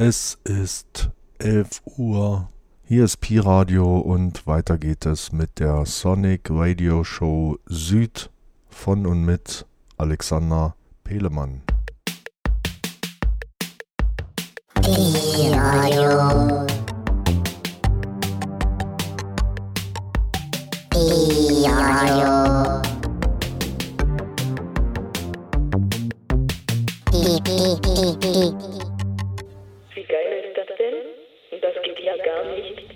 Es ist 11 Uhr. Hier ist Pi Radio und weiter geht es mit der Sonic Radio Show Süd von und mit Alexander Pelemann. Pi Radio. Pi Radio. Pi, Pi, Pi, Pi.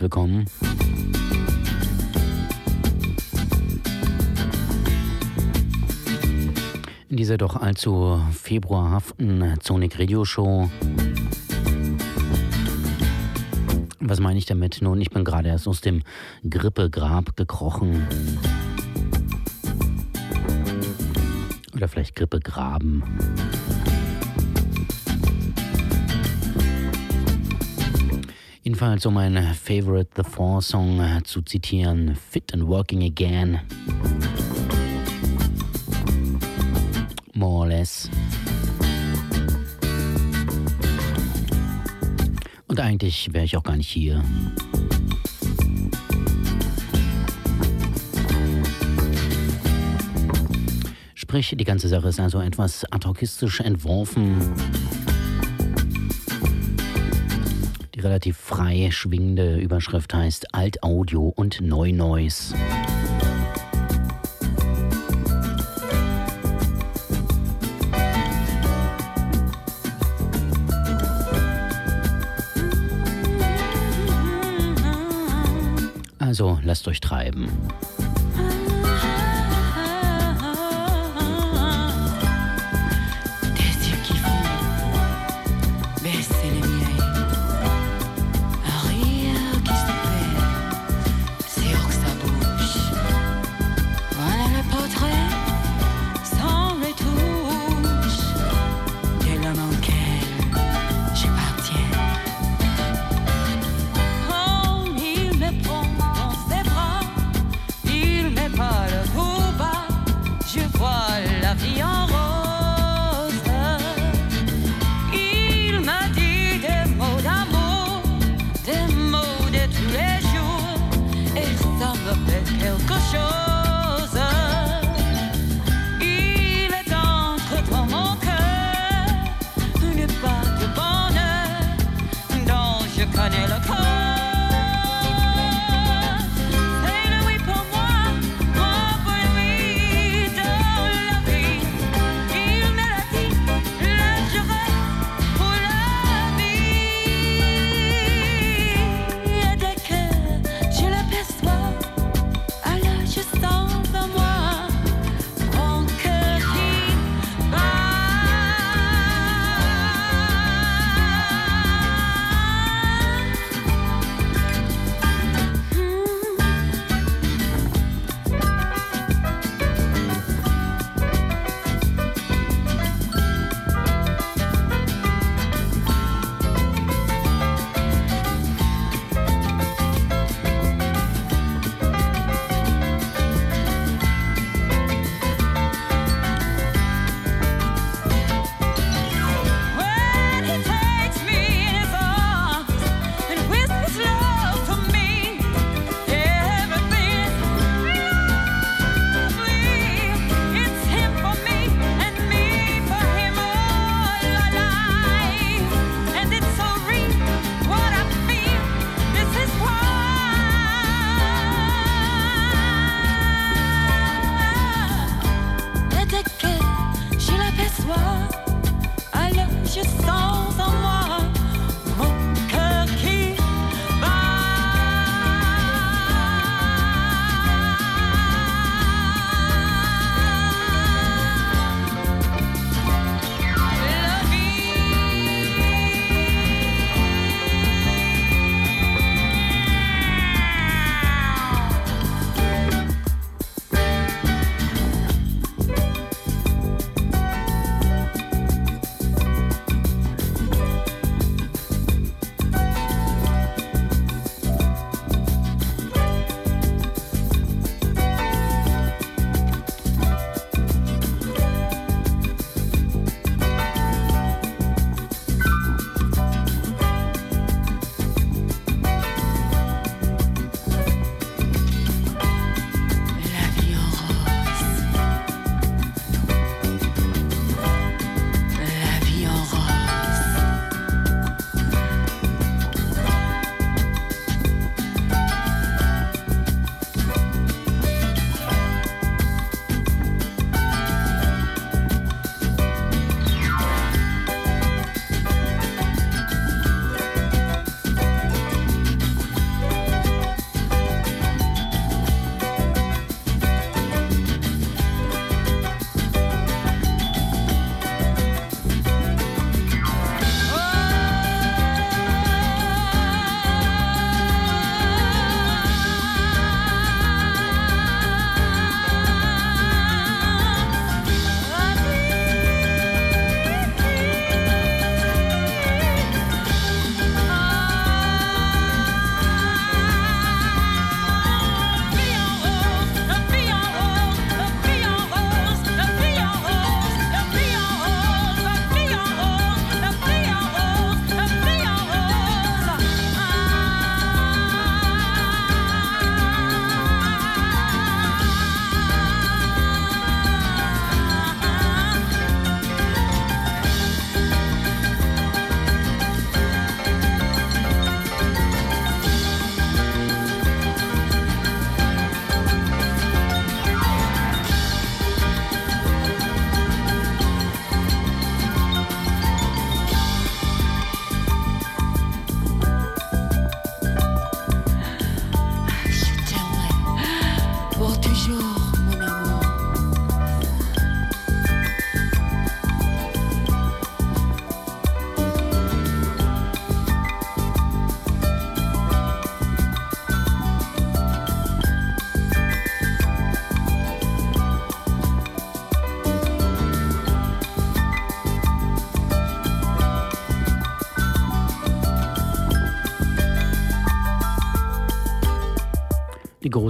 Herzlich willkommen. In dieser doch allzu februarhaften Sonic Radio Show. Was meine ich damit? Nun, ich bin gerade erst aus dem Grippegrab gekrochen. Oder vielleicht Grippegraben. Jedenfalls, um mein Favorite The Four Song äh, zu zitieren, Fit and Working Again. More or less. Und eigentlich wäre ich auch gar nicht hier. Sprich, die ganze Sache ist also etwas adhokistisch entworfen. Die relativ frei schwingende Überschrift heißt Alt-Audio und Neu-Noise. Also lasst euch treiben.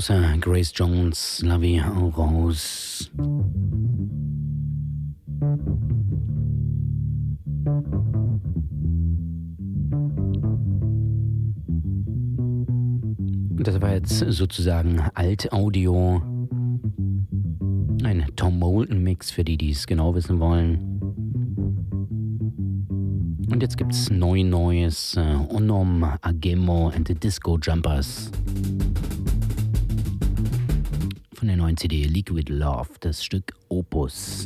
Große Grace Jones, La Vie en Rose. Das war jetzt sozusagen Alt-Audio. Ein Tom Moulton-Mix für die, die es genau wissen wollen. Und jetzt gibt's neu Neues äh, Onom, Agemo and the Disco Jumpers. Von der neuen CD Liquid Love, das Stück Opus.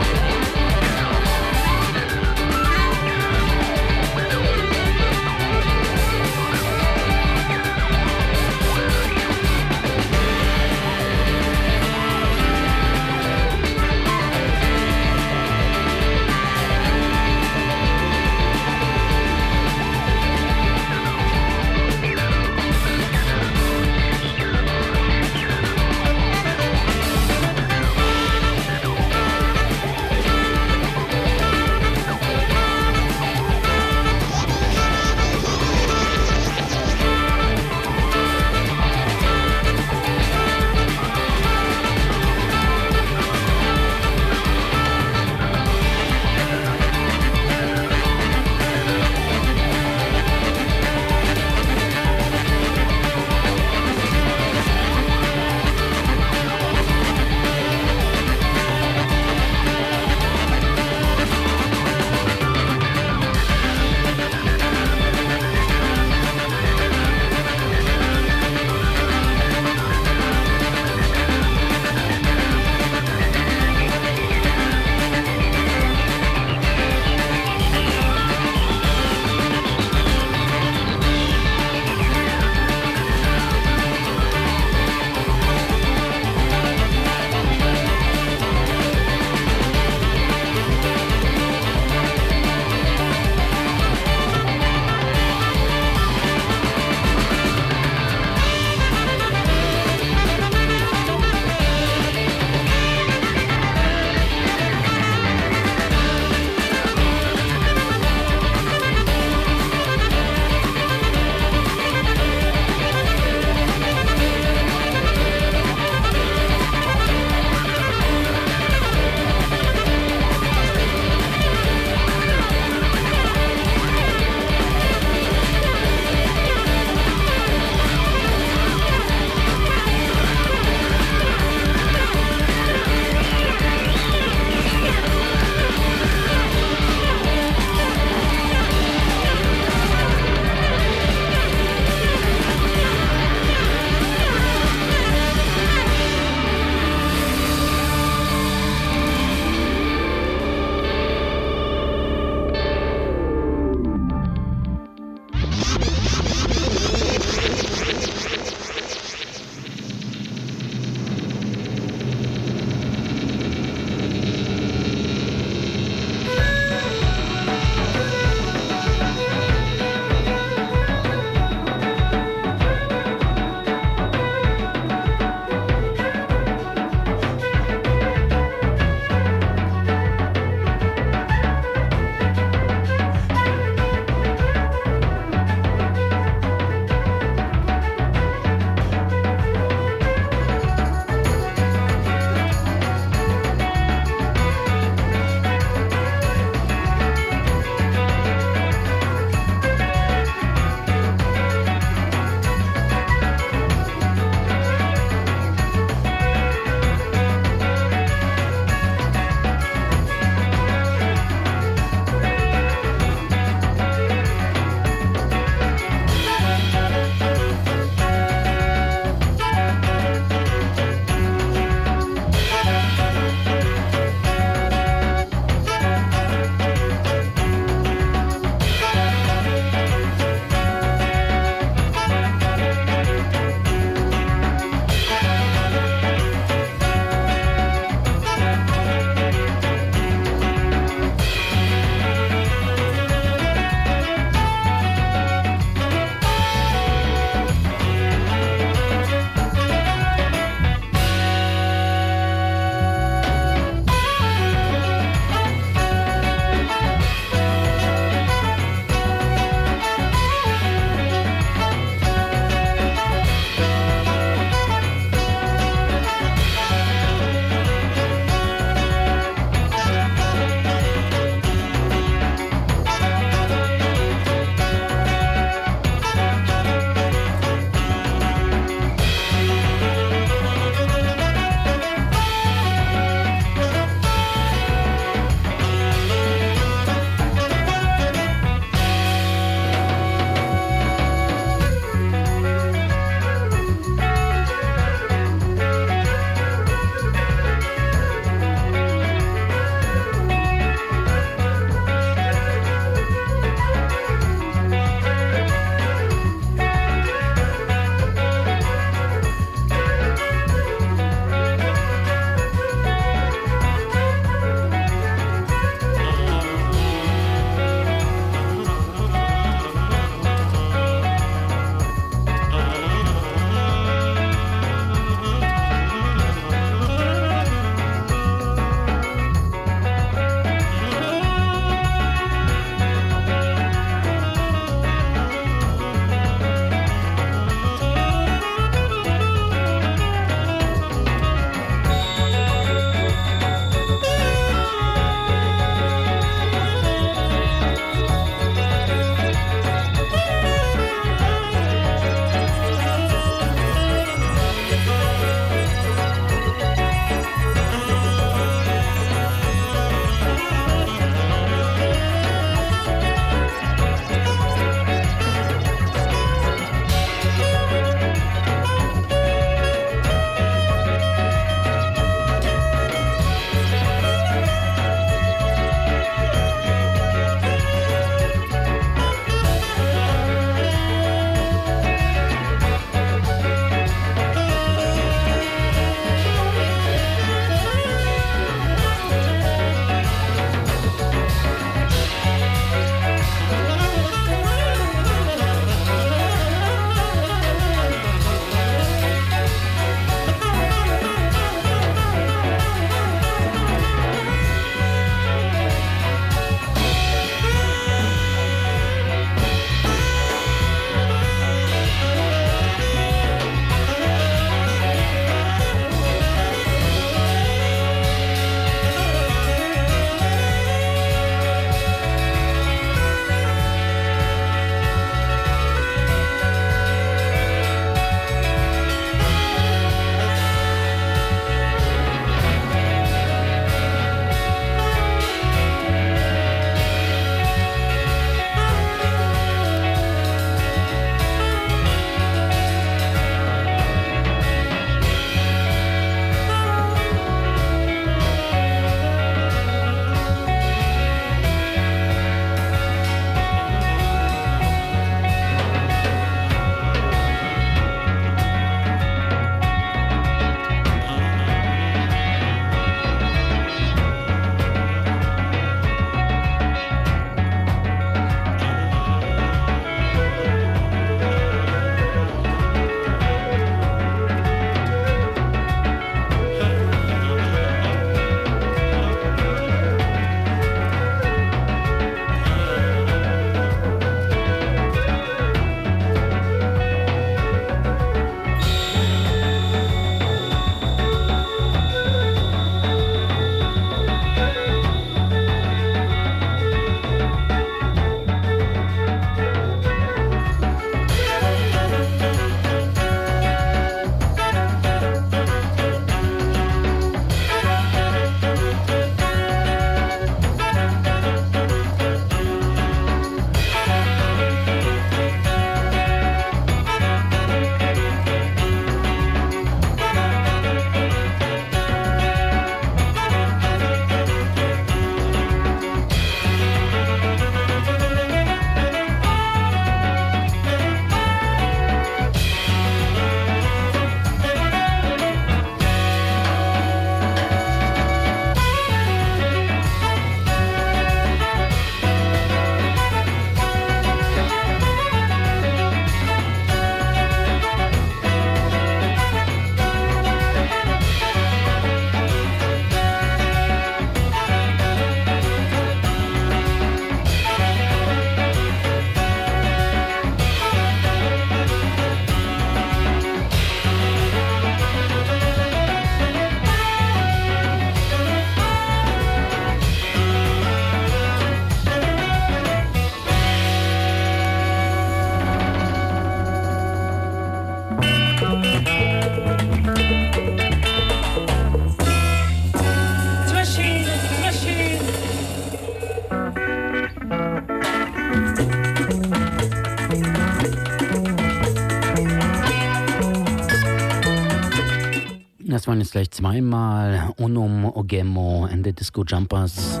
Waren jetzt gleich zweimal Unum Ogemo and the Disco Jumpers.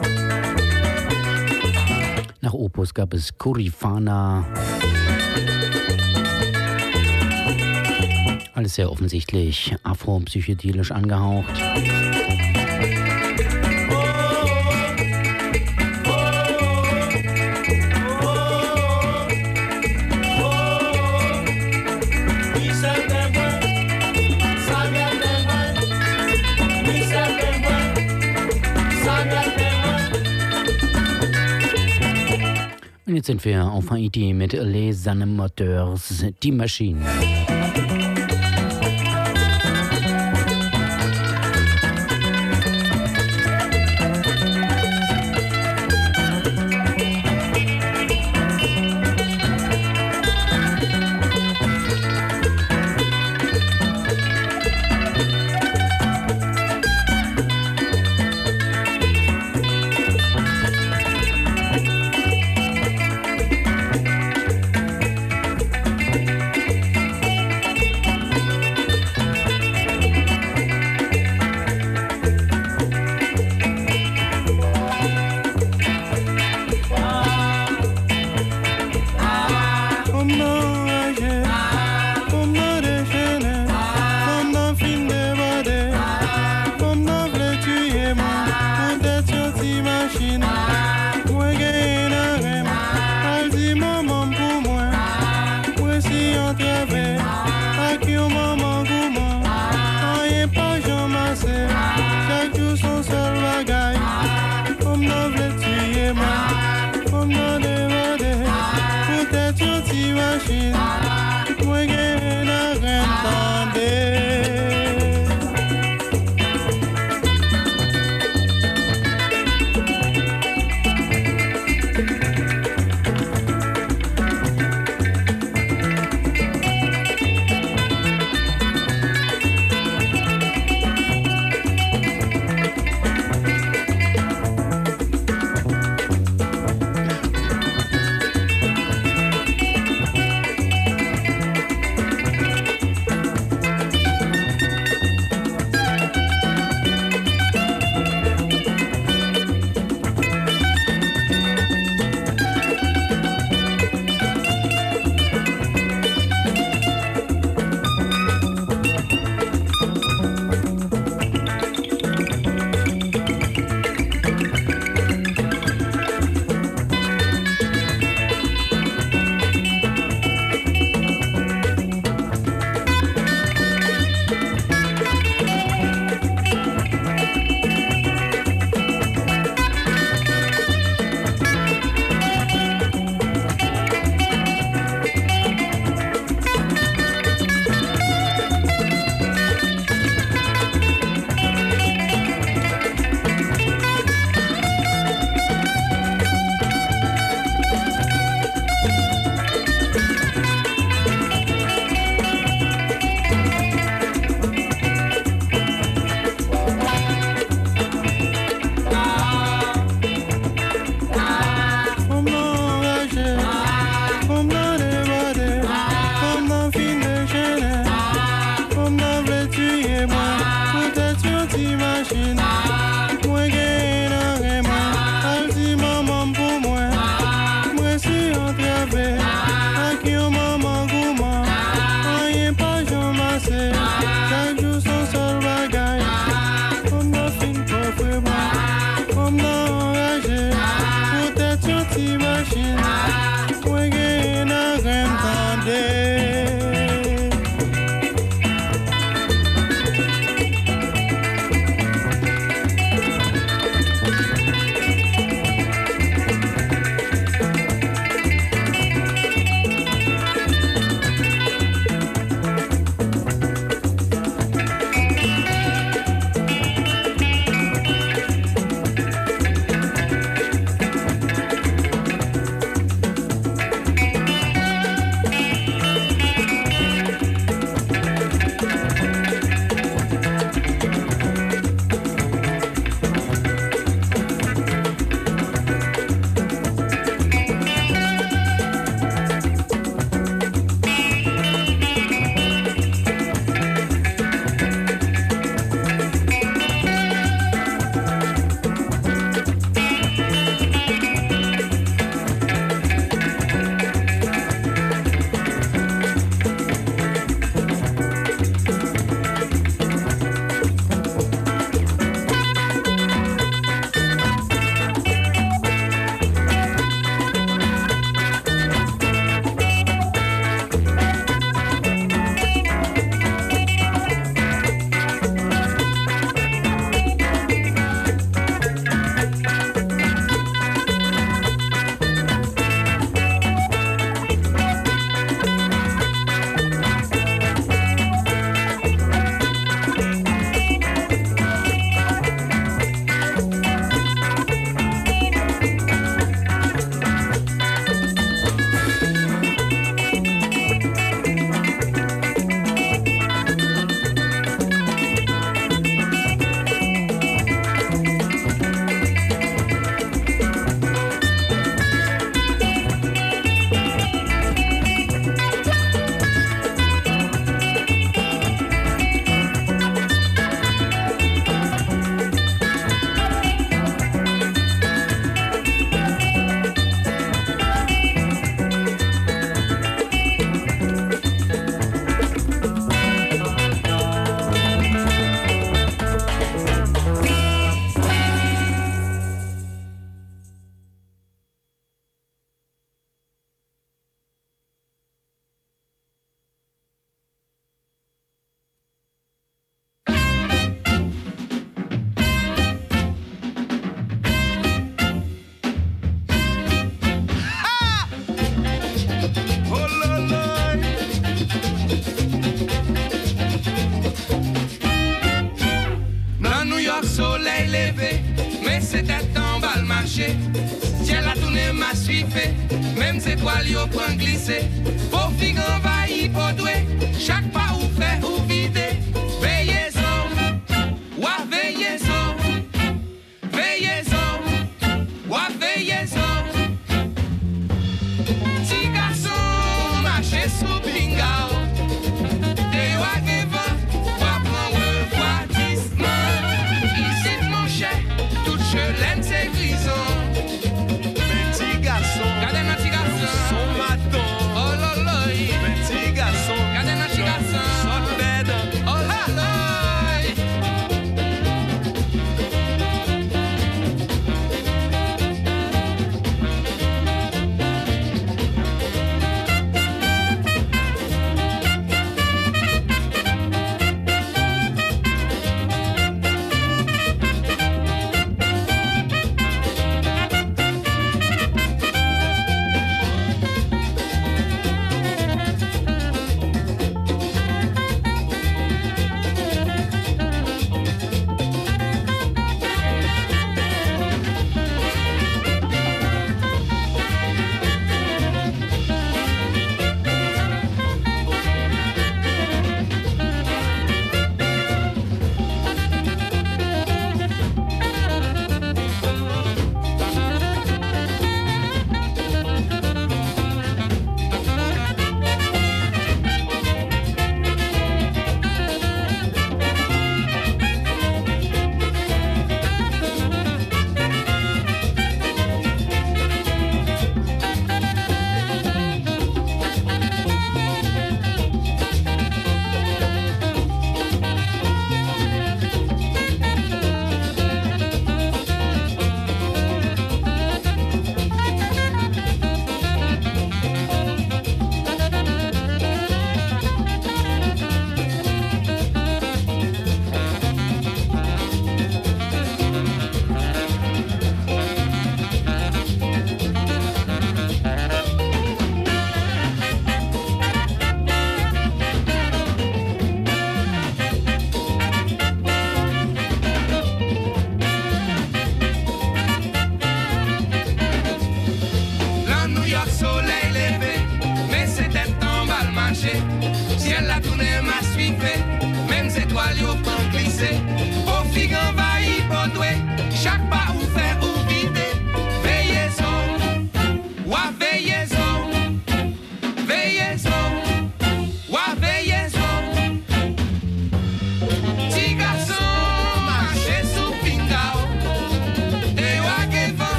Nach Opus gab es Kurifana. Alles sehr offensichtlich afro-psychedelisch angehaucht. Jetzt sind wir auf Haiti mit Les Animateurs, die Maschine.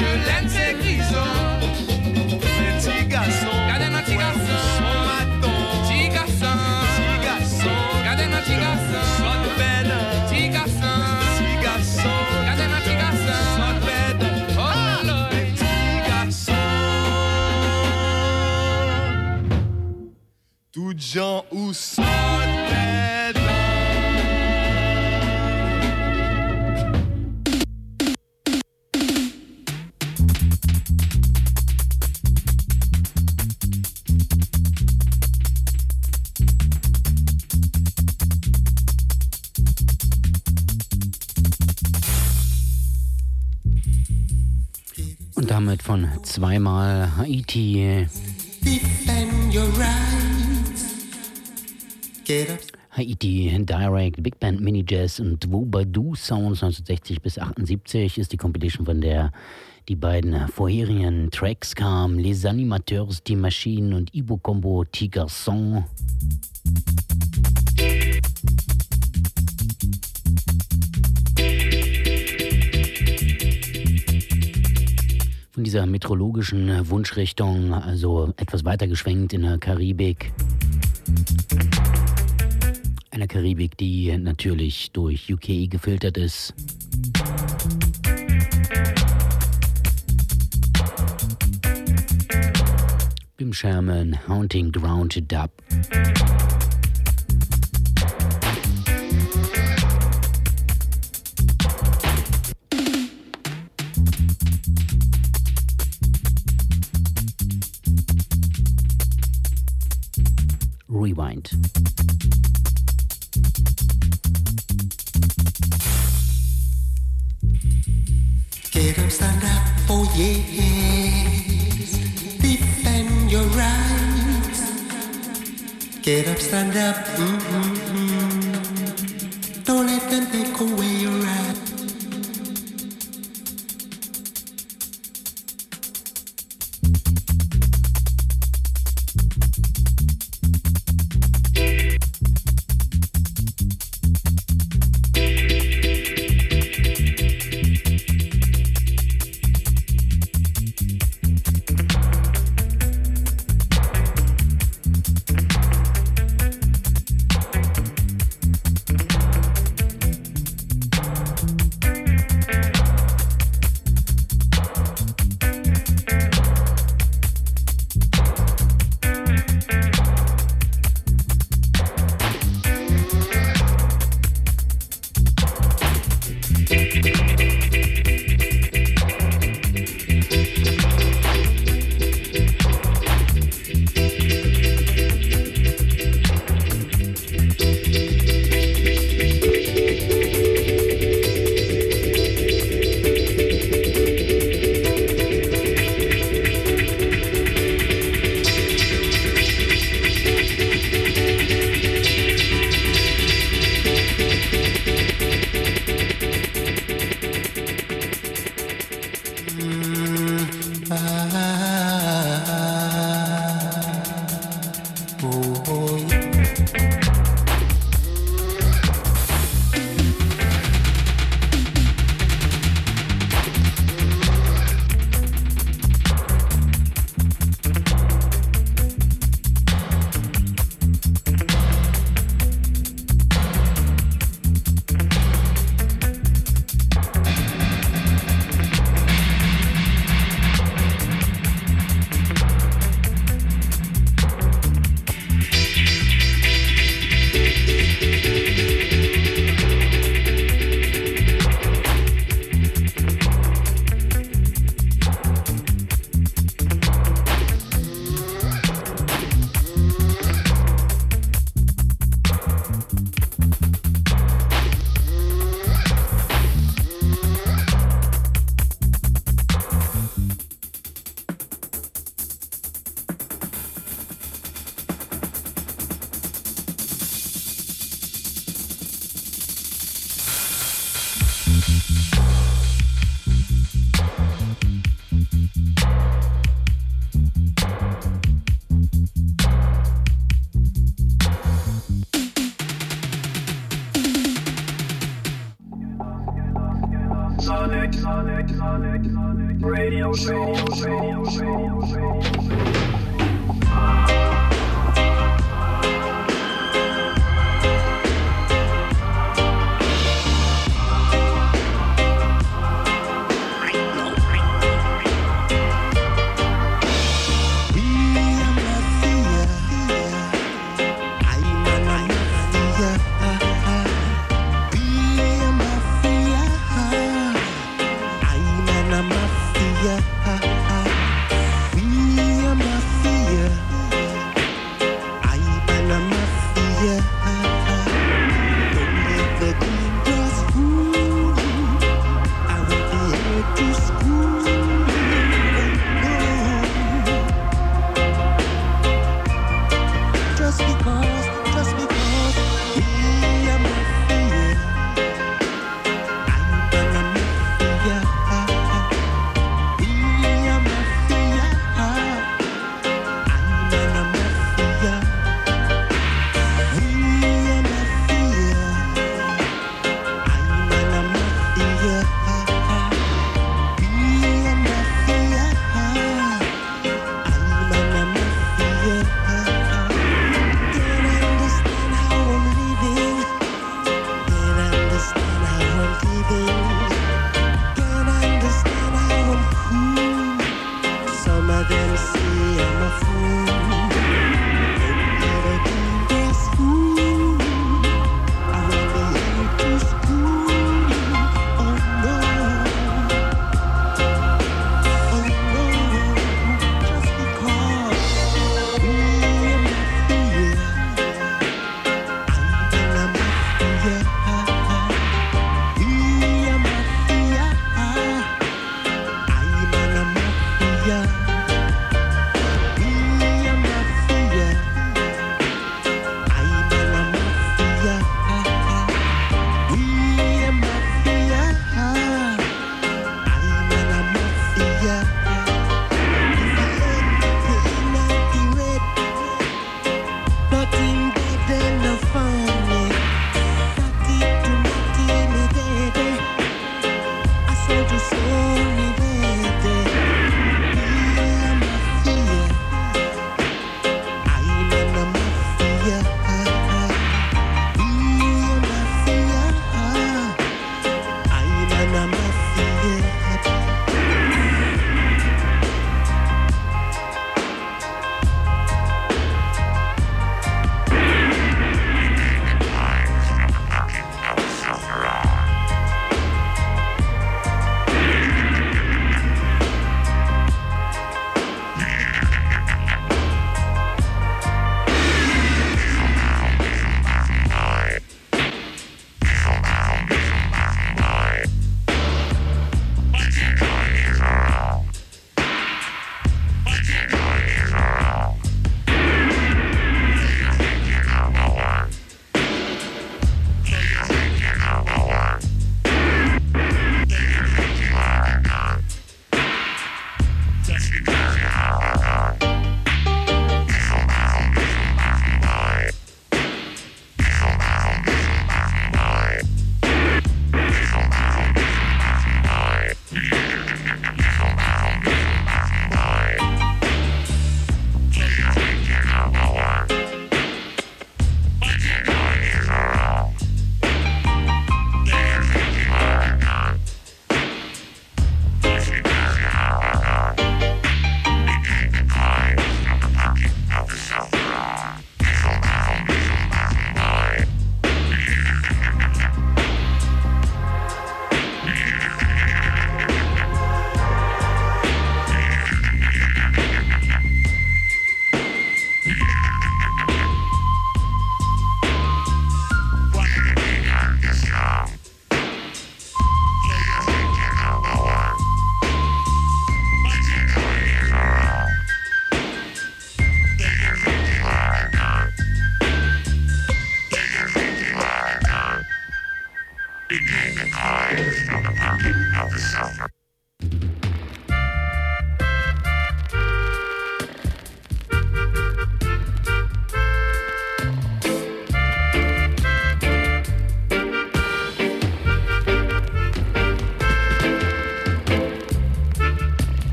Je l'aime, c'est grisant. Petit garçon. Regardez notre petit garçon. Petit garçon. Petit garçon. Regardez notre petit zweimal Haiti. Haiti Direct, Big Band Mini Jazz und Wobadoo Sounds 1960 bis 78 ist die Compilation, von der die beiden vorherigen Tracks kamen. Les Animateurs, Die Maschinen und Ibo Combo Tiger Song. Dieser meteorologischen Wunschrichtung, also etwas weiter geschwenkt in der Karibik. Einer Karibik, die natürlich durch UK gefiltert ist. Bim Sherman, Haunting Ground Dub. mind. Get up, stand up for yes. Defend your rights. Get up, stand up. Mm-hmm.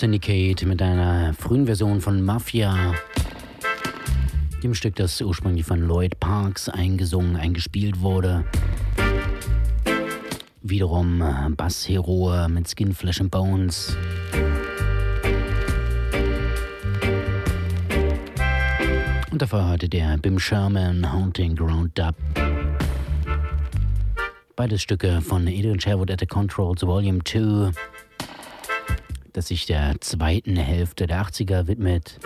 Syndicate mit einer frühen Version von Mafia. Dem Stück, das ursprünglich von Lloyd Parks eingesungen, eingespielt wurde. Wiederum äh, Bassheroe mit Skin, Flesh and Bones. Und davor heute der Bim Sherman Haunting Ground Dub. Beides Stücke von Adrian Sherwood at the Controls Volume 2 das sich der zweiten Hälfte der 80er widmet.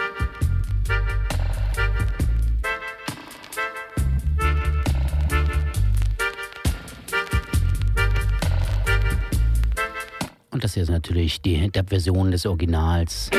Und das hier ist natürlich die Dub-Version des Originals.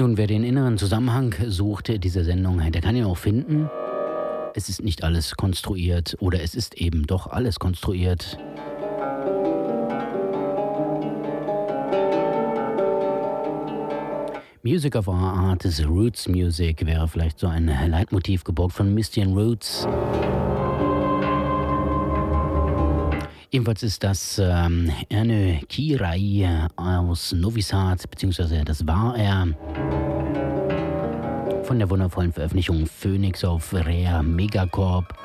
Nun, wer den inneren Zusammenhang sucht dieser Sendung, der kann ihn auch finden. Es ist nicht alles konstruiert oder es ist eben doch alles konstruiert. Music of Our Art is Roots Music wäre vielleicht so ein Leitmotiv geborgt von Misty and Roots. Ebenfalls ist das ähm, Erne Kirai aus Novi Sad, beziehungsweise das war er von der wundervollen Veröffentlichung Phoenix auf Rare Megacorp.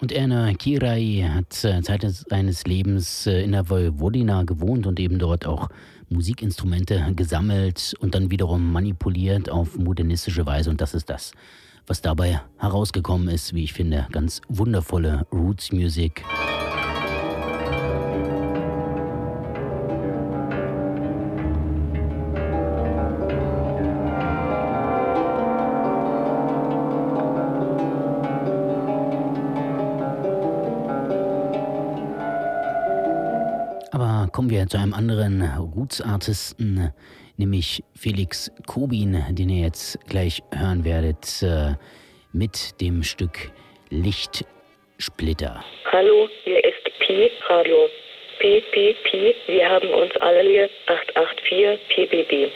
Und Erna Kirai hat äh, Zeit seines Lebens äh, in der Vojvodina gewohnt und eben dort auch Musikinstrumente gesammelt und dann wiederum manipuliert auf modernistische Weise. Und das ist das, was dabei herausgekommen ist, wie ich finde, ganz wundervolle Roots Music. kommen wir zu einem anderen Roots-Artisten, nämlich Felix Kobin, den ihr jetzt gleich hören werdet äh, mit dem Stück Lichtsplitter. Hallo, hier ist Pi Radio. Pi, wir haben uns alle lieb. 884 PBB.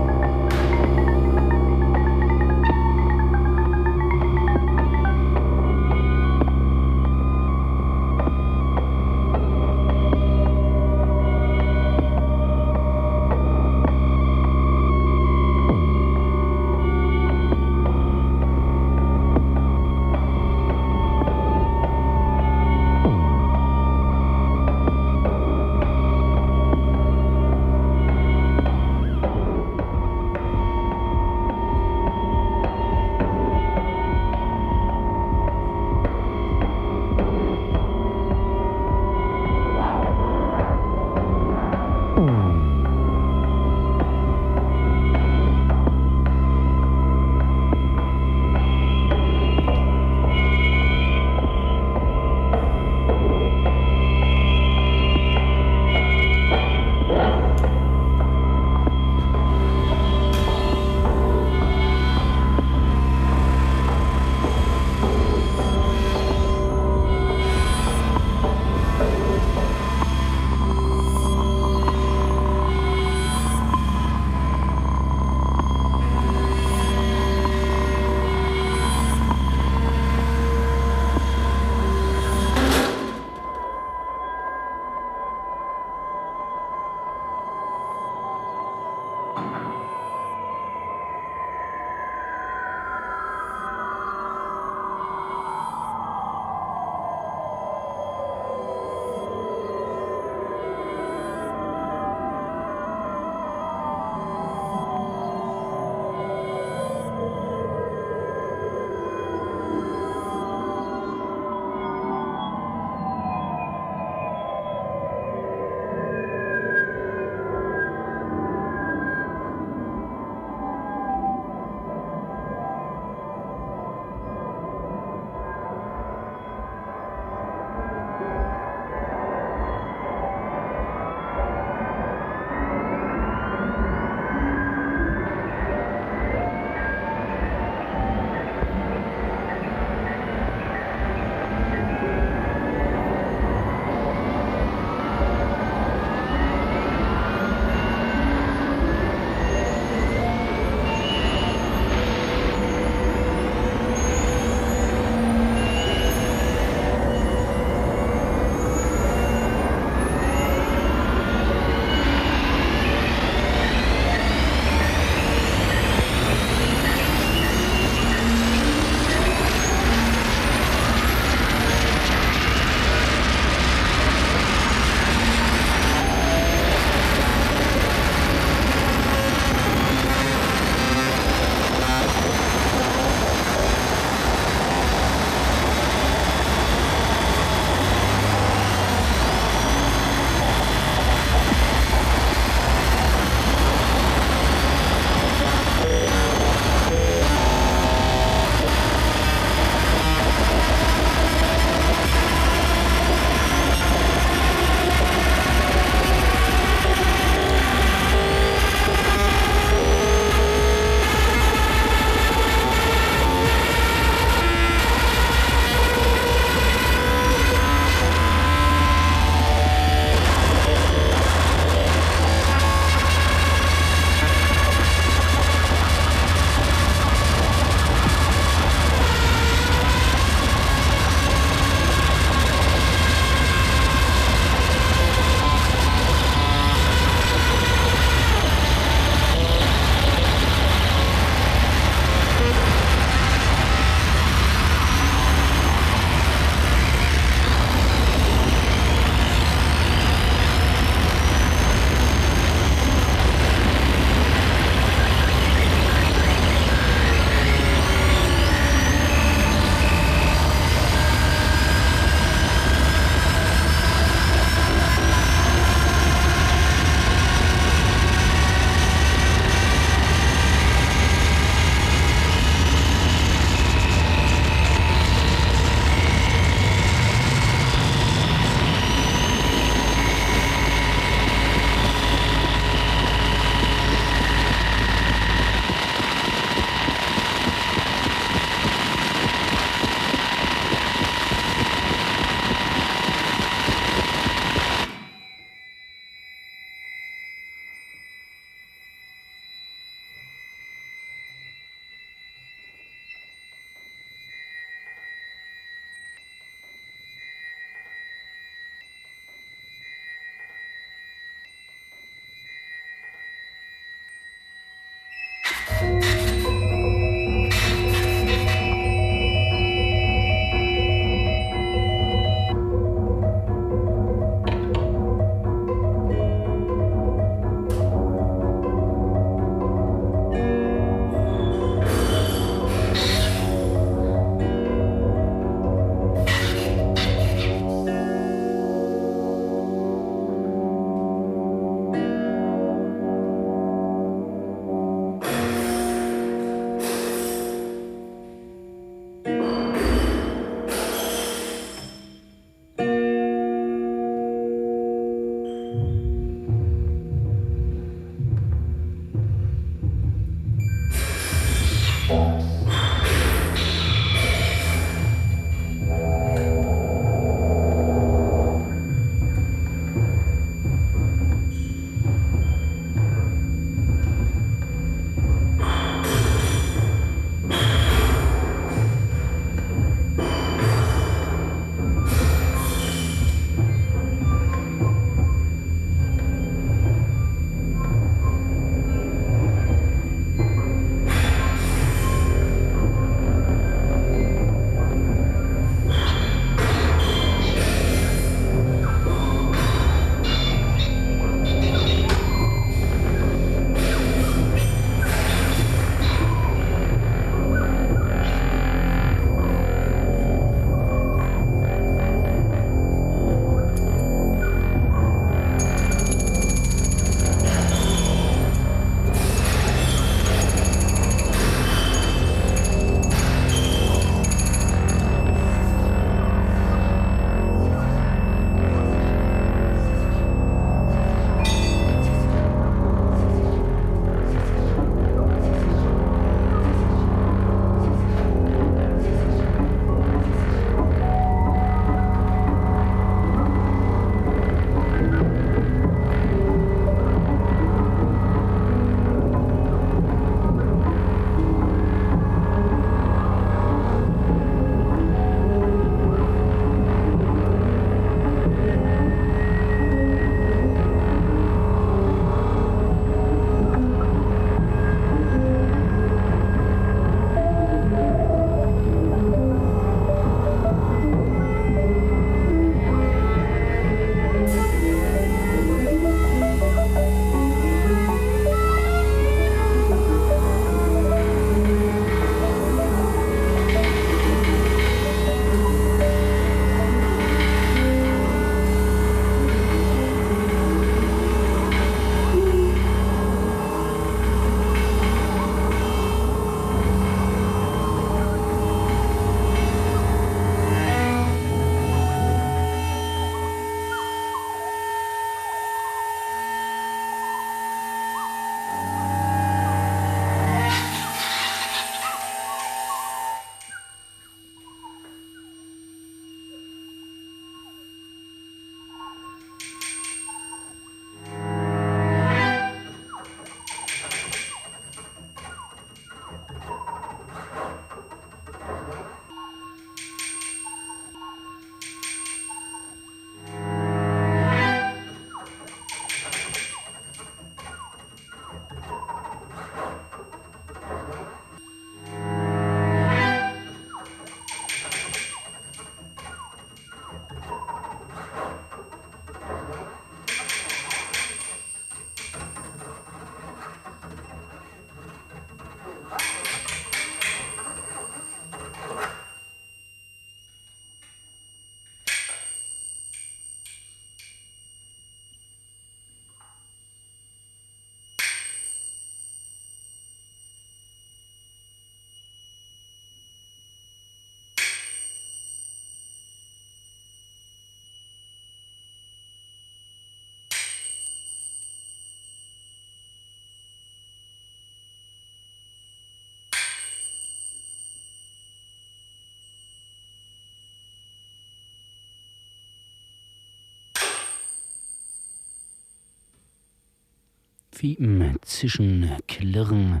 Fiepen, Zischen, Klirren.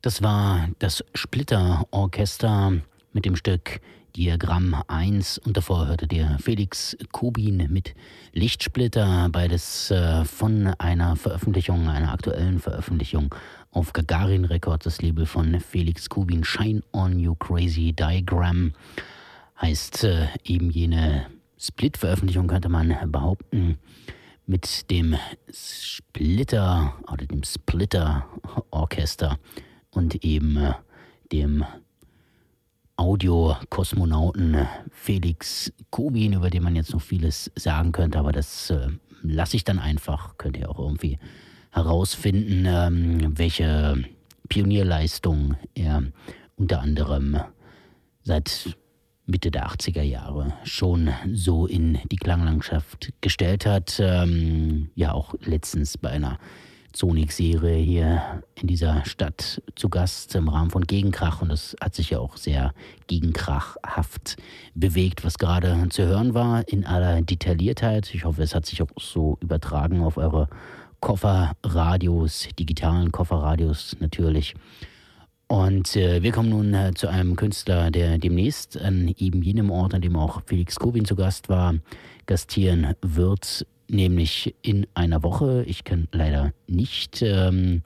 Das war das Splitter-Orchester mit dem Stück Diagramm 1 und davor hörtet ihr Felix Kubin mit Lichtsplitter, beides äh, von einer Veröffentlichung, einer aktuellen Veröffentlichung auf Gagarin Records, das Label von Felix Kubin, Shine on You Crazy Diagram, heißt äh, eben jene Split-Veröffentlichung, könnte man behaupten mit dem Splitter oder dem Splitter Orchester und eben äh, dem Audio-Kosmonauten Felix Kubin, über den man jetzt noch vieles sagen könnte, aber das äh, lasse ich dann einfach. Könnt ihr auch irgendwie herausfinden, ähm, welche Pionierleistung er unter anderem seit Mitte der 80er Jahre schon so in die Klanglandschaft gestellt hat. Ähm, ja, auch letztens bei einer Sonic-Serie hier in dieser Stadt zu Gast im Rahmen von Gegenkrach und das hat sich ja auch sehr gegenkrachhaft bewegt, was gerade zu hören war in aller Detailliertheit. Ich hoffe, es hat sich auch so übertragen auf eure Kofferradios, digitalen Kofferradios natürlich. Und äh, wir kommen nun äh, zu einem Künstler, der demnächst an eben jenem Ort, an dem auch Felix Kobin zu Gast war, gastieren wird, nämlich in einer Woche. Ich kann leider nicht ähm,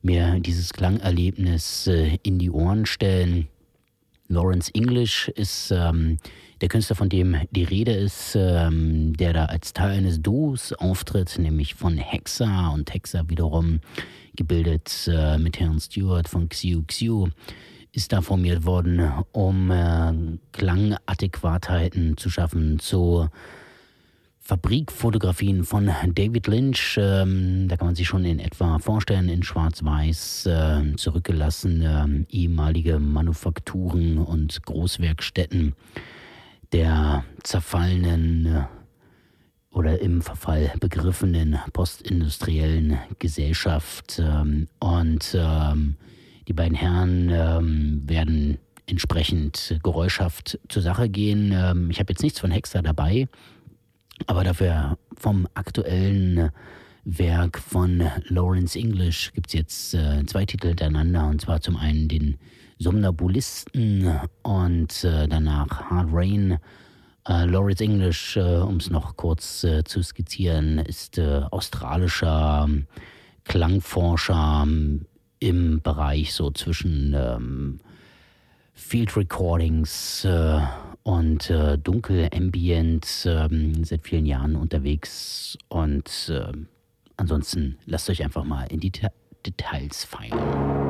mir dieses Klangerlebnis äh, in die Ohren stellen. Lawrence English ist ähm, der Künstler, von dem die Rede ist, ähm, der da als Teil eines Duos auftritt, nämlich von Hexa und Hexa wiederum gebildet äh, mit Herrn Stewart von Xiu Xiu, ist da formiert worden, um äh, Klangadäquatheiten zu schaffen zu Fabrikfotografien von David Lynch. Ähm, da kann man sich schon in etwa vorstellen, in Schwarz-Weiß äh, zurückgelassene ehemalige Manufakturen und Großwerkstätten der zerfallenen äh, oder im Verfall begriffenen postindustriellen Gesellschaft. Ähm, und ähm, die beiden Herren ähm, werden entsprechend geräuschhaft zur Sache gehen. Ich habe jetzt nichts von Hexer dabei, aber dafür vom aktuellen Werk von Lawrence English gibt es jetzt äh, zwei Titel hintereinander. Und zwar zum einen den Somnambulisten und äh, danach Hard Rain Uh, Lawrence English, uh, um es noch kurz uh, zu skizzieren, ist australischer um, Klangforscher um, im Bereich so zwischen ähm, Field Recordings und Dunkel Ambient ähm, seit vielen Jahren unterwegs und ansonsten lasst euch einfach mal in die Deta Details feiern.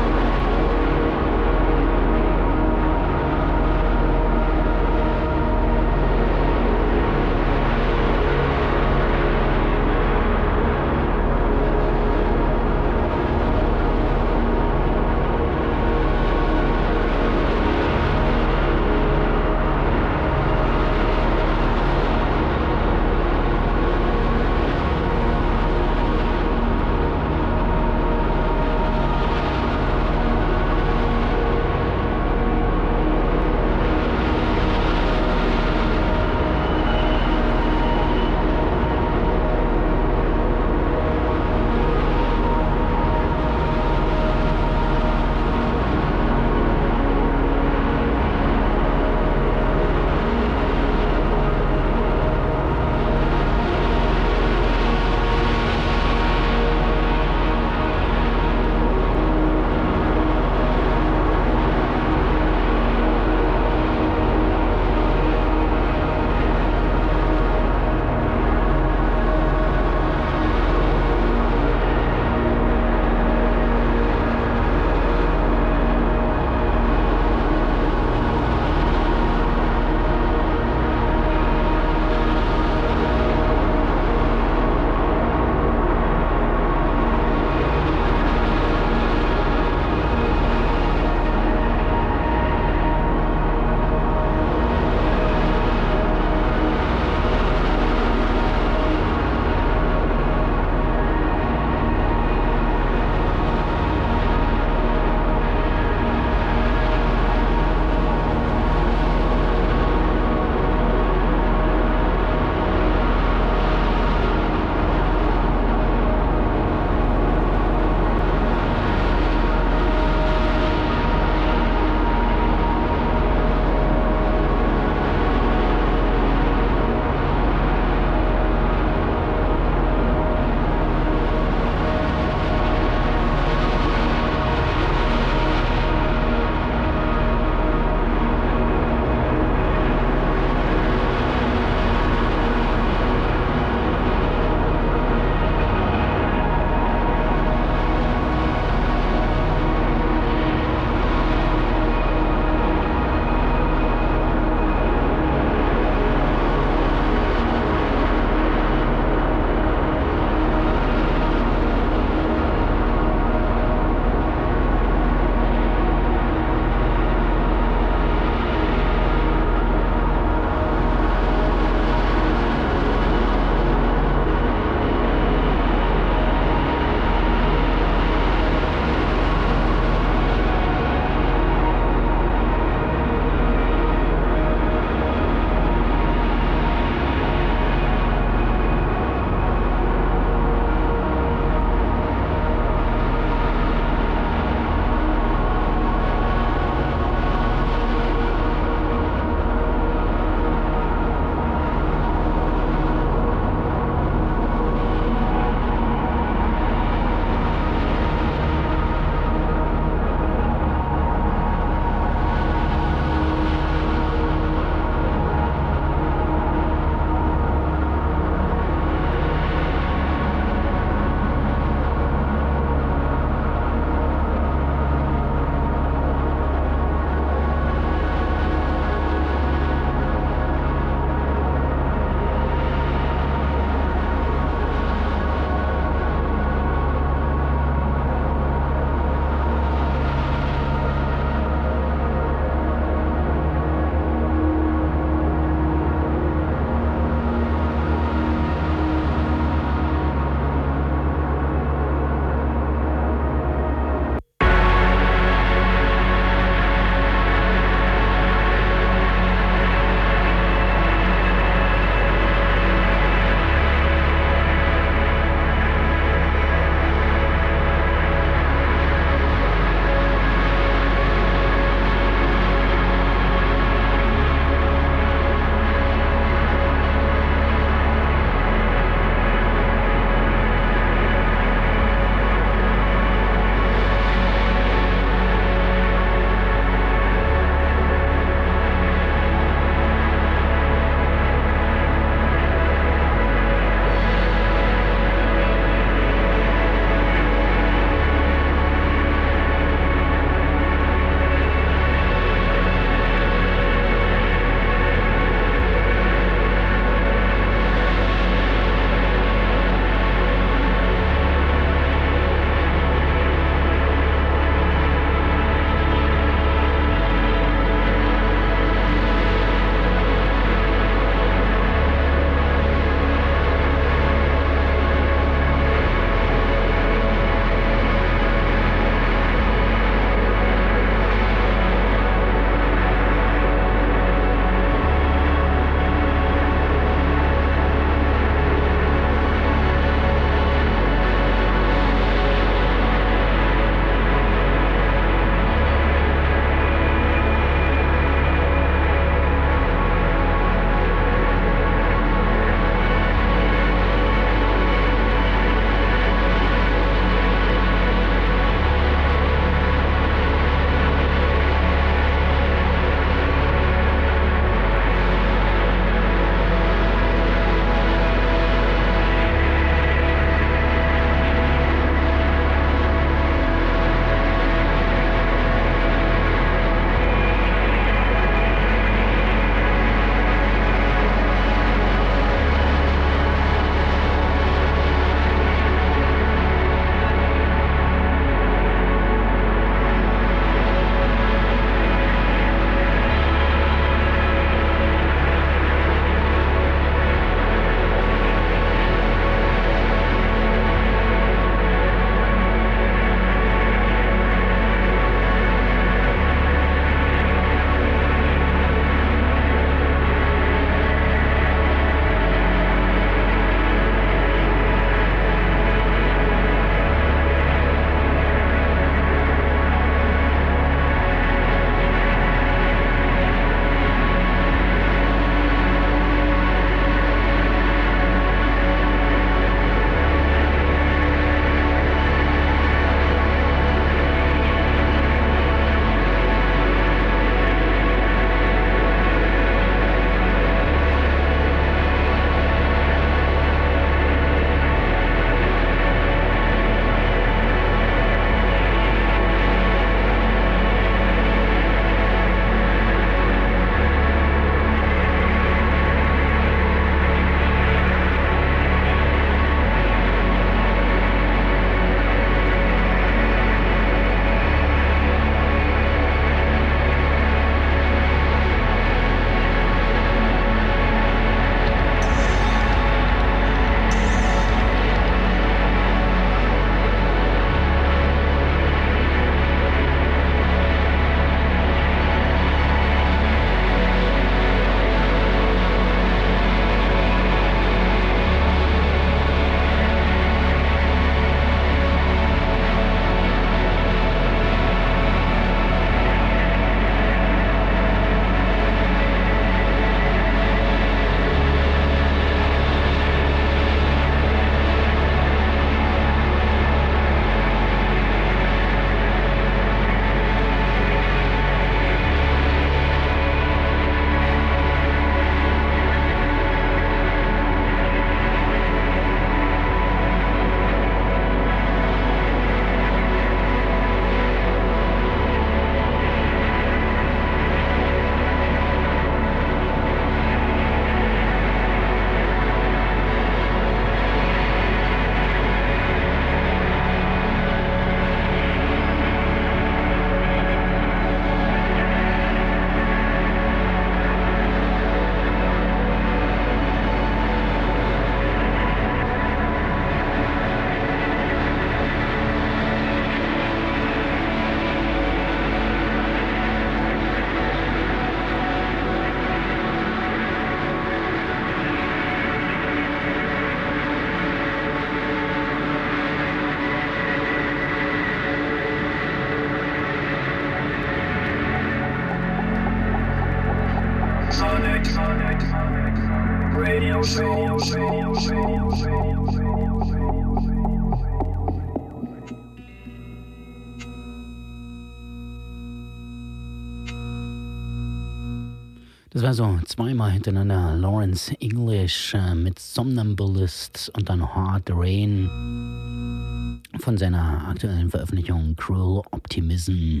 Das war so zweimal hintereinander Lawrence English äh, mit Somnambulist und dann Hard Rain von seiner aktuellen Veröffentlichung Cruel Optimism.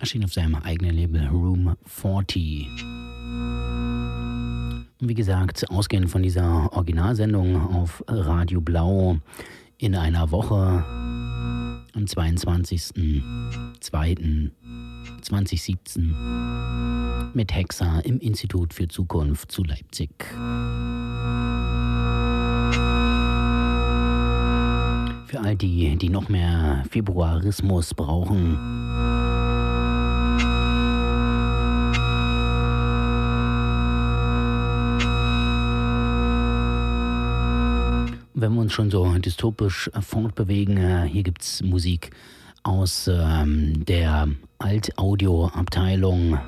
Erschien auf seinem eigenen Label Room 40. Und wie gesagt, ausgehend von dieser Originalsendung auf Radio Blau in einer Woche am 22.02.2017 mit Hexa im Institut für Zukunft zu Leipzig. Für all die, die noch mehr Februarismus brauchen, wenn wir uns schon so dystopisch fortbewegen, äh, hier gibt es Musik aus ähm, der Alt-Audio-Abteilung.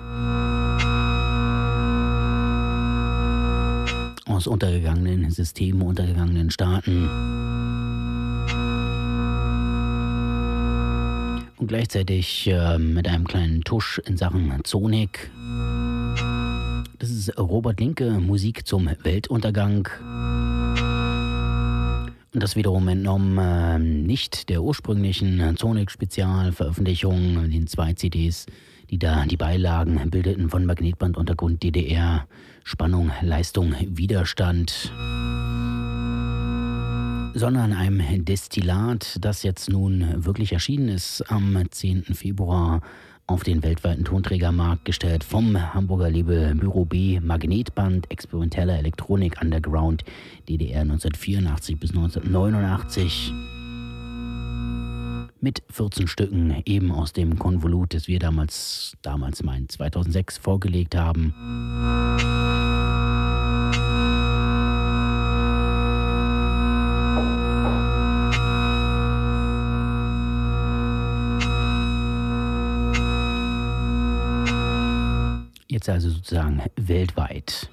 Aus untergegangenen Systemen, untergegangenen Staaten. Und gleichzeitig äh, mit einem kleinen Tusch in Sachen Zonik. Das ist Robert Linke, Musik zum Weltuntergang. Das wiederum entnommen äh, nicht der ursprünglichen Sonic-Spezialveröffentlichung, den zwei CDs, die da die Beilagen bildeten von Magnetbanduntergrund DDR, Spannung, Leistung, Widerstand, sondern einem Destillat, das jetzt nun wirklich erschienen ist am 10. Februar auf den weltweiten Tonträgermarkt gestellt vom Hamburger Label Büro B Magnetband experimenteller Elektronik Underground DDR 1984 bis 1989 mit 14 Stücken eben aus dem Konvolut, das wir damals, damals mein 2006 vorgelegt haben. Jetzt also sozusagen weltweit.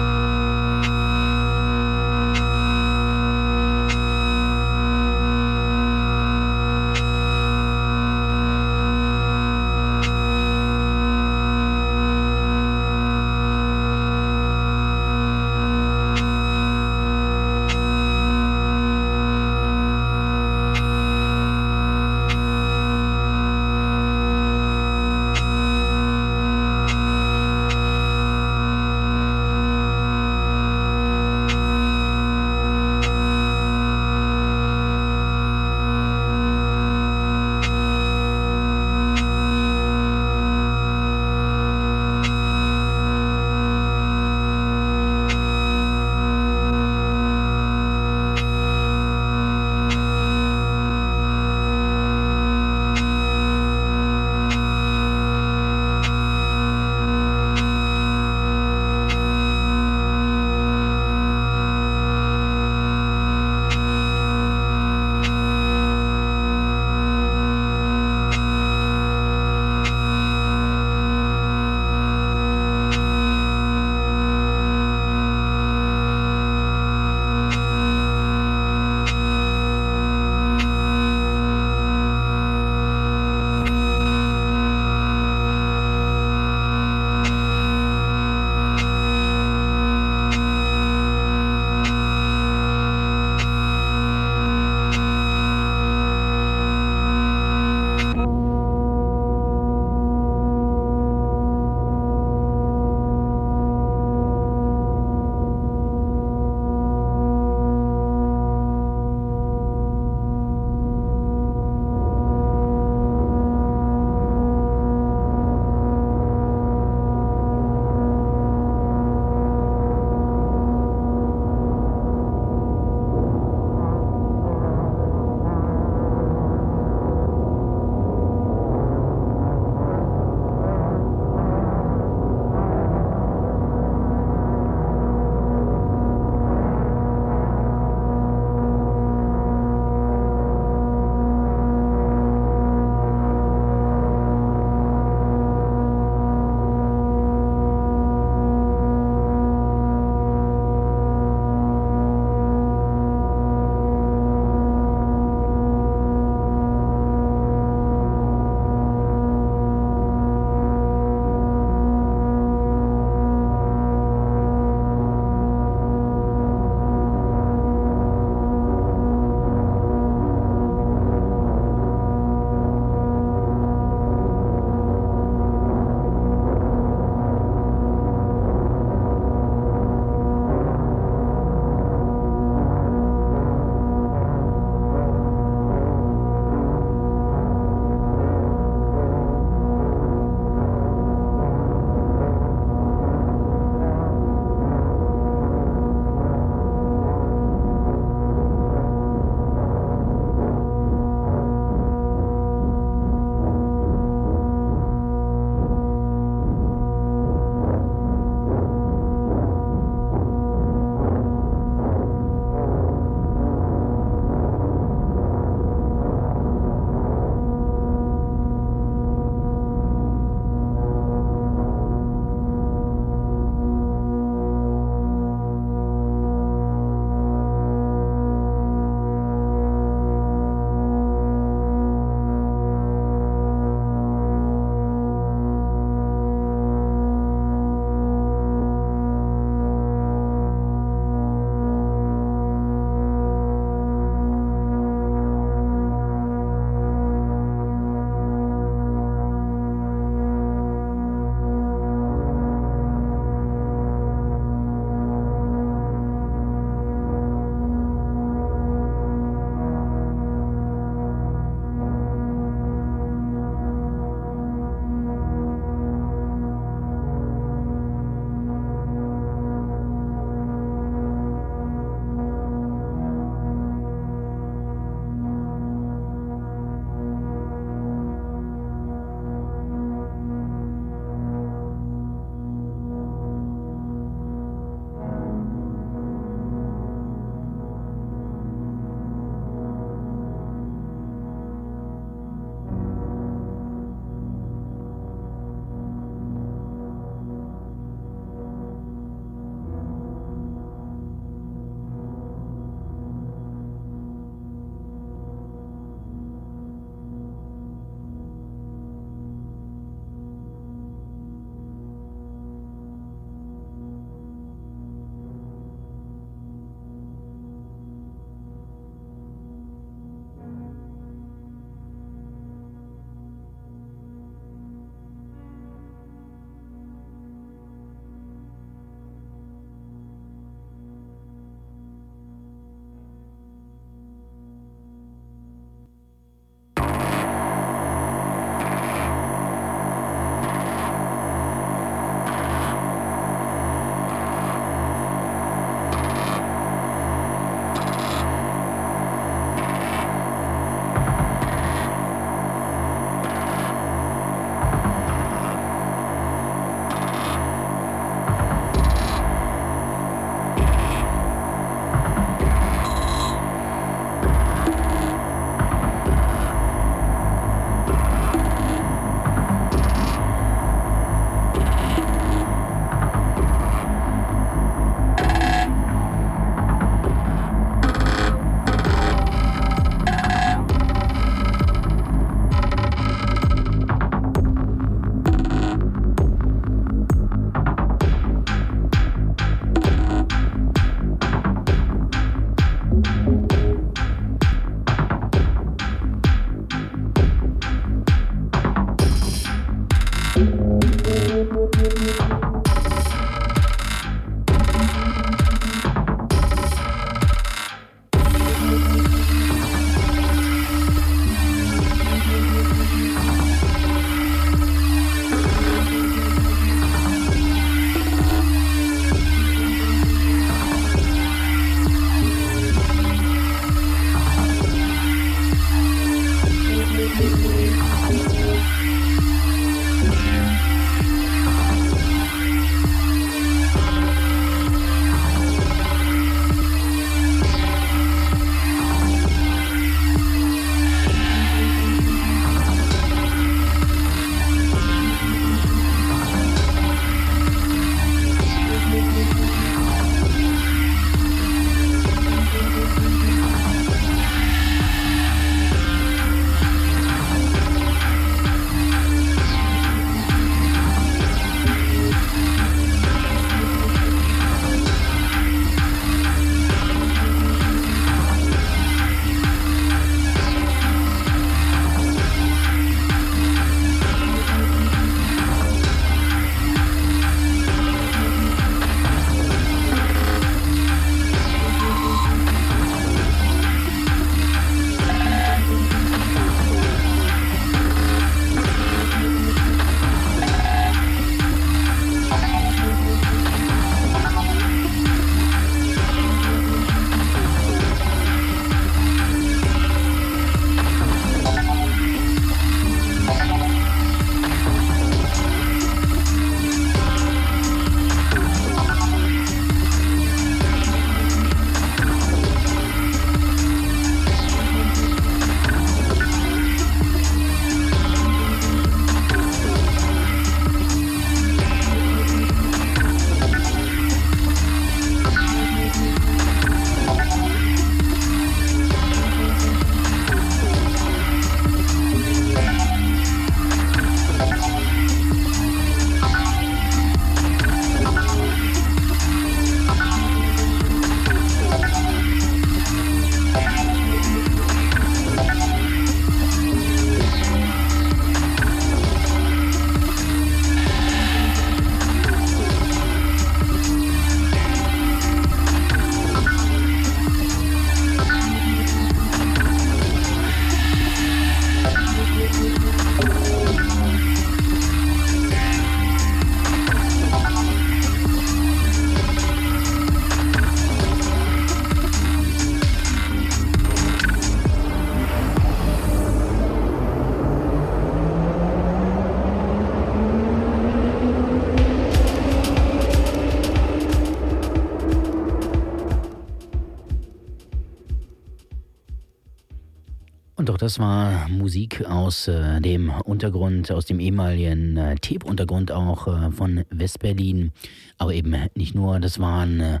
Das war Musik aus äh, dem Untergrund, aus dem ehemaligen äh, Tape-Untergrund auch äh, von Westberlin. Aber eben nicht nur, das waren äh,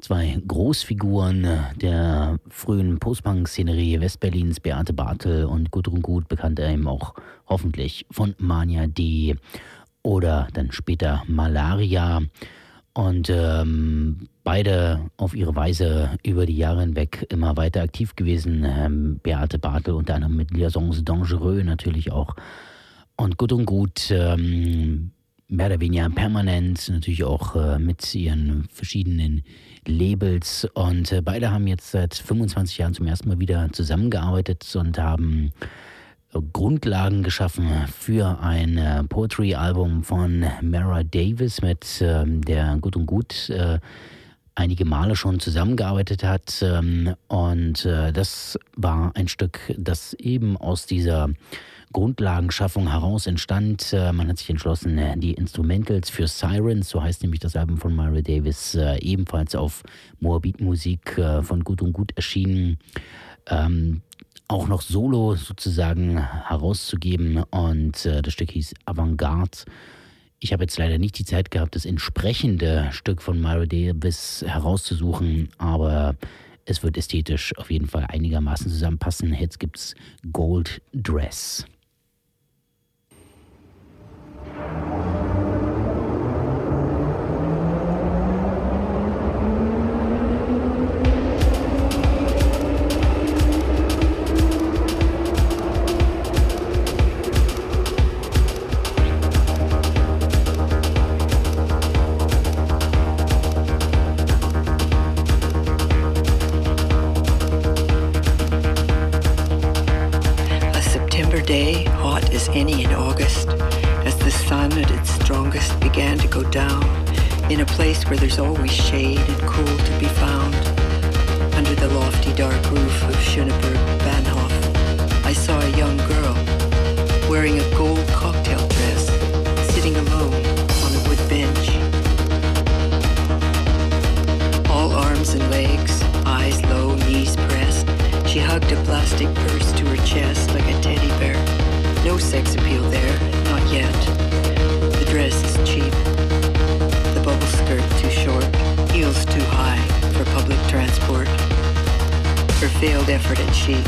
zwei Großfiguren äh, der frühen Postpunk-Szenerie Westberlins, Beate Bartel und Gudrun Gut, bekannt eben auch hoffentlich von Mania D oder dann später Malaria. Und ähm, beide auf ihre Weise über die Jahre hinweg immer weiter aktiv gewesen. Ähm, Beate Bartel unter anderem mit Liaisons Dangereux natürlich auch. Und gut und gut, ähm, mehr oder weniger permanent, natürlich auch äh, mit ihren verschiedenen Labels. Und äh, beide haben jetzt seit 25 Jahren zum ersten Mal wieder zusammengearbeitet und haben Grundlagen geschaffen für ein äh, Poetry-Album von Mara Davis, mit ähm, der Gut und Gut äh, einige Male schon zusammengearbeitet hat. Ähm, und äh, das war ein Stück, das eben aus dieser Grundlagenschaffung heraus entstand. Man hat sich entschlossen, die Instrumentals für Sirens, so heißt nämlich das Album von Mara Davis, ebenfalls auf Moabit Musik von Gut und Gut erschienen. Auch noch solo sozusagen herauszugeben. Und äh, das Stück hieß Avantgarde. Ich habe jetzt leider nicht die Zeit gehabt, das entsprechende Stück von Myra Davis herauszusuchen, aber es wird ästhetisch auf jeden Fall einigermaßen zusammenpassen. Jetzt gibt's Gold Dress. Any in August, as the sun at its strongest began to go down, in a place where there's always shade and cool to be found, under the lofty dark roof of Schöneberg Bahnhof, I saw a young girl wearing a gold cocktail dress, sitting alone on a wood bench. All arms and legs, eyes low, knees pressed. She hugged a plastic purse to her chest like a teddy bear. No sex appeal there, not yet. The dress is cheap. The bubble skirt too short. Heels too high for public transport. Her failed effort at chic.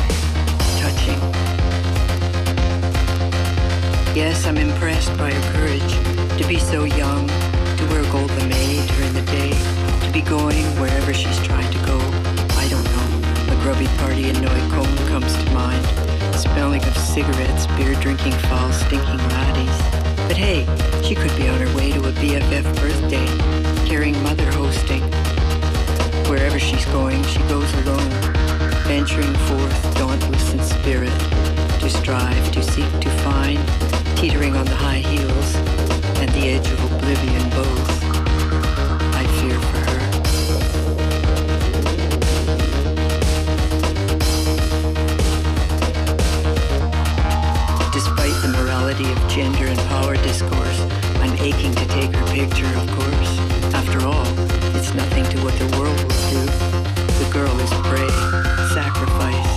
Touching. Yes, I'm impressed by her courage to be so young, to wear gold maid during the day, to be going wherever she's trying to go. I don't know. A grubby party in Neukölln comes to mind, smelling of cigarettes, beer drinking, foul, stinking laddies. But hey, she could be on her way to a BFF birthday, carrying mother hosting. Wherever she's going, she goes alone, venturing forth, dauntless in spirit, to strive, to seek, to find, teetering on the high heels and the edge of oblivion both. Of gender and power discourse, I'm aching to take her picture, of course. After all, it's nothing to what the world will do. The girl is prey, sacrifice.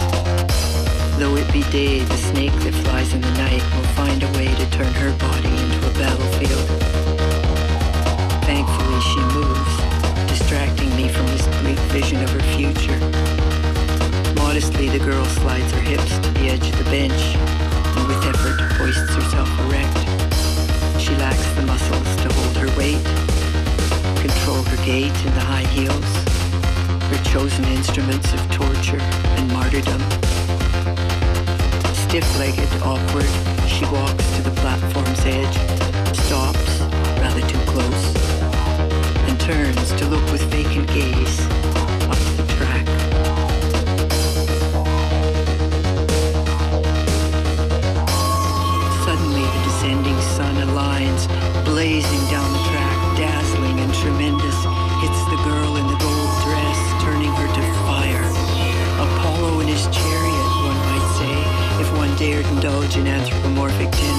Though it be day, the snake that flies in the night will find a way to turn her body into a battlefield. Thankfully, she moves, distracting me from this bleak vision of her future. Modestly, the girl slides her hips to the edge of the bench with effort hoists herself erect. She lacks the muscles to hold her weight, control her gait in the high heels, her chosen instruments of torture and martyrdom. Stiff-legged, awkward, she walks to the platform's edge, stops, rather too close, and turns to look with vacant gaze descending sun aligns, blazing down the track, dazzling and tremendous, hits the girl in the gold dress, turning her to fire. Apollo in his chariot, one might say, if one dared indulge in anthropomorphic tendering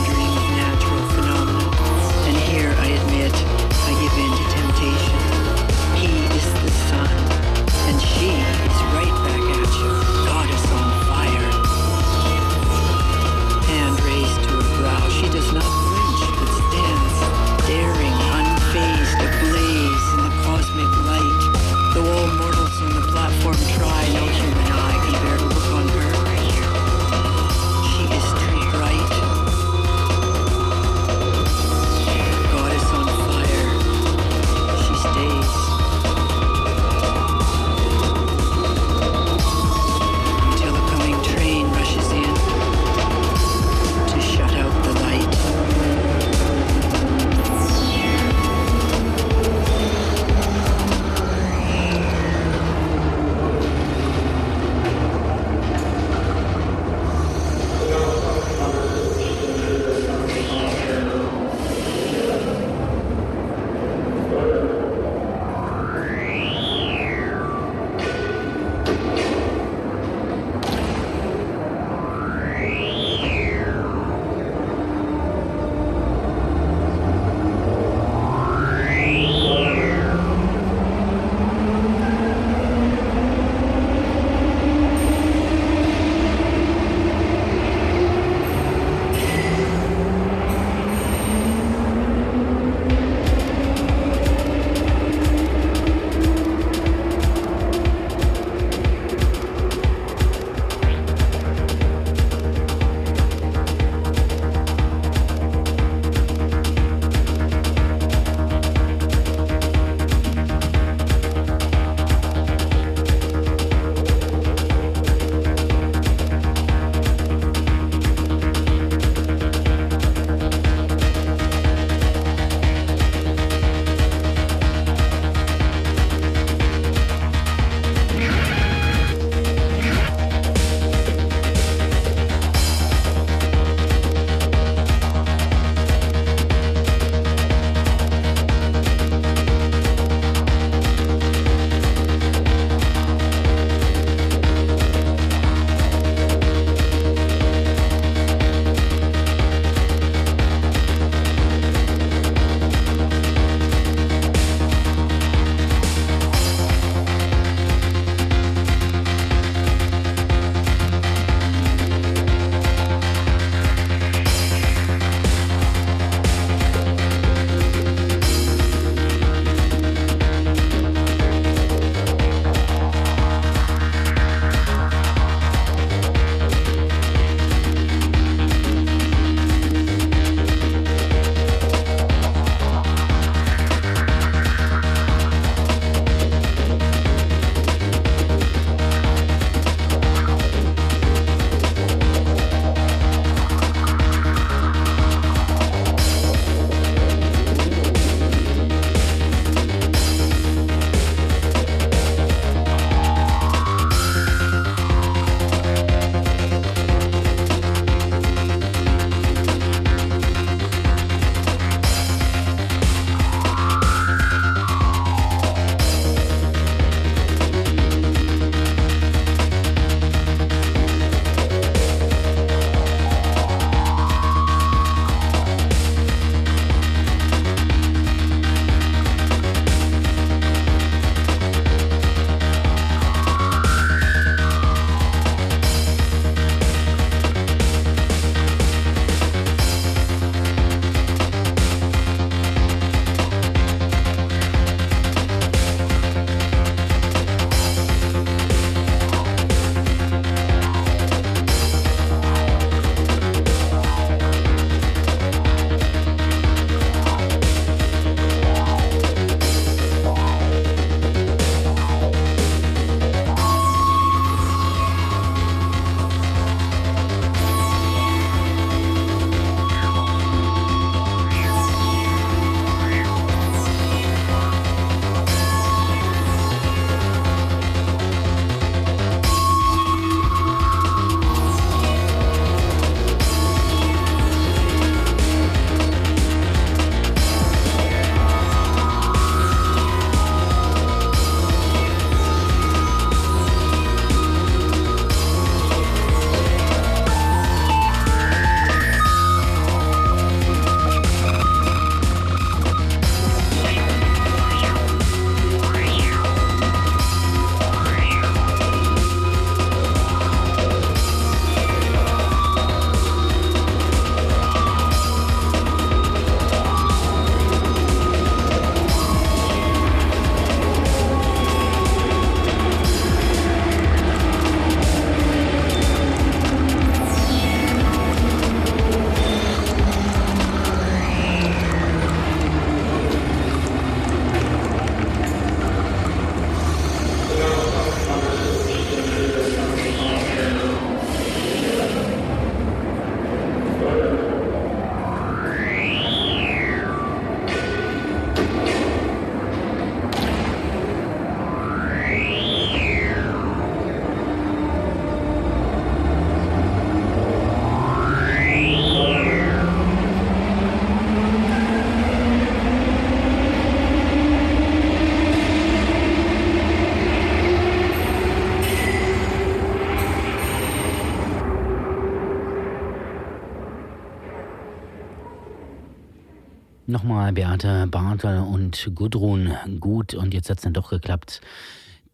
Nochmal Beate Bartel und Gudrun Gut und jetzt hat es dann doch geklappt,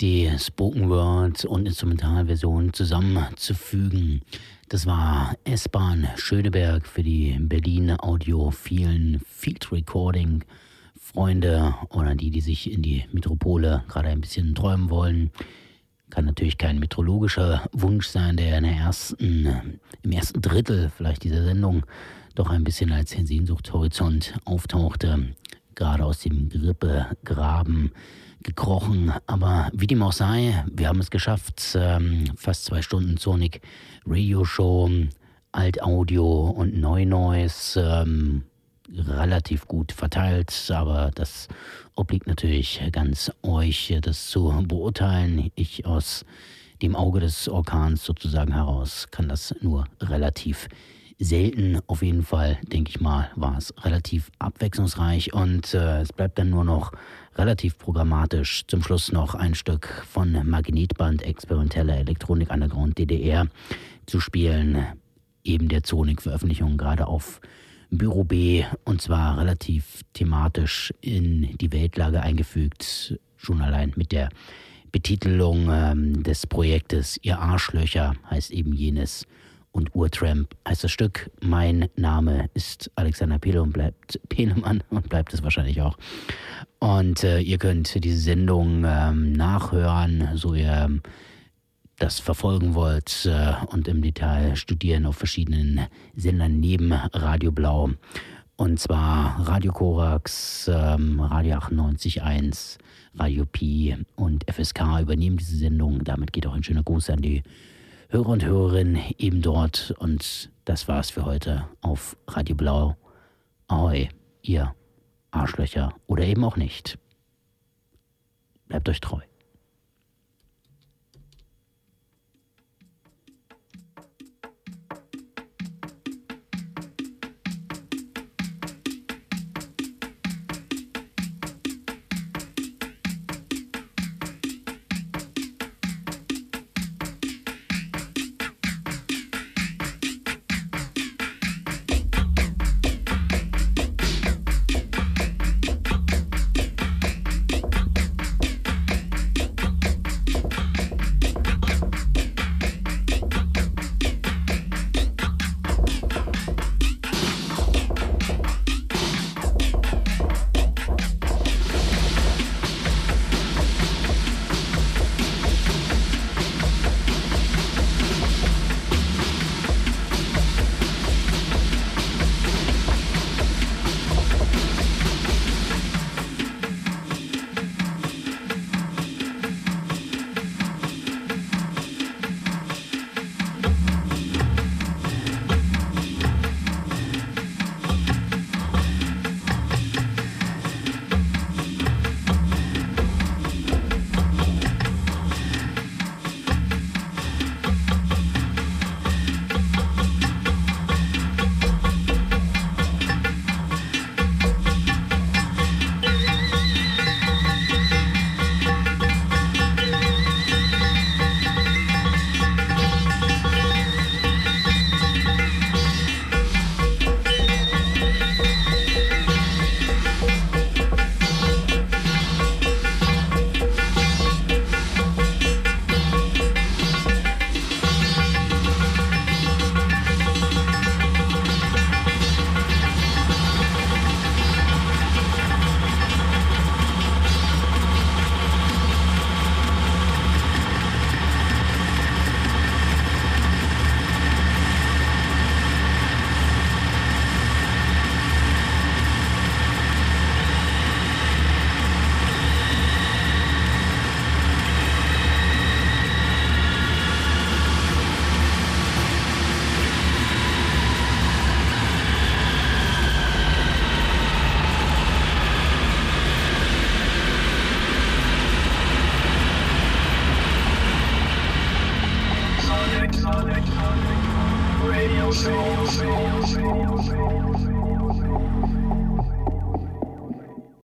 die Spoken Word und Instrumentalversion zusammenzufügen. Das war S-Bahn Schöneberg für die Berlin Audiophilen Field Recording Freunde oder die, die sich in die Metropole gerade ein bisschen träumen wollen. Kann natürlich kein meteorologischer Wunsch sein, der in der ersten, im ersten Drittel vielleicht dieser Sendung doch ein bisschen als Sehnsuchtshorizont auftauchte. Gerade aus dem Grippegraben gekrochen. Aber wie dem auch sei, wir haben es geschafft. Ähm, fast zwei Stunden Sonic Radio Show, Alt-Audio und Neu-Noise. Ähm, relativ gut verteilt, aber das obliegt natürlich ganz euch, das zu beurteilen. Ich aus dem Auge des Orkans sozusagen heraus kann das nur relativ selten. Auf jeden Fall, denke ich mal, war es relativ abwechslungsreich und äh, es bleibt dann nur noch relativ programmatisch. Zum Schluss noch ein Stück von Magnetband Experimentelle Elektronik Underground DDR zu spielen. Eben der Zonik-Veröffentlichung gerade auf Büro B und zwar relativ thematisch in die Weltlage eingefügt. Schon allein mit der Betitelung ähm, des Projektes Ihr Arschlöcher heißt eben jenes und Urtramp heißt das Stück. Mein Name ist Alexander Pele und bleibt Pelemann und bleibt es wahrscheinlich auch. Und äh, ihr könnt diese Sendung ähm, nachhören, so ihr das verfolgen wollt äh, und im Detail studieren auf verschiedenen Sendern neben Radio Blau. Und zwar Radio Korax, ähm, Radio 98.1, Radio Pi und FSK übernehmen diese Sendung. Damit geht auch ein schöner Gruß an die Hörer und Hörerinnen eben dort. Und das war's für heute auf Radio Blau. Ahoi, ihr Arschlöcher oder eben auch nicht. Bleibt euch treu.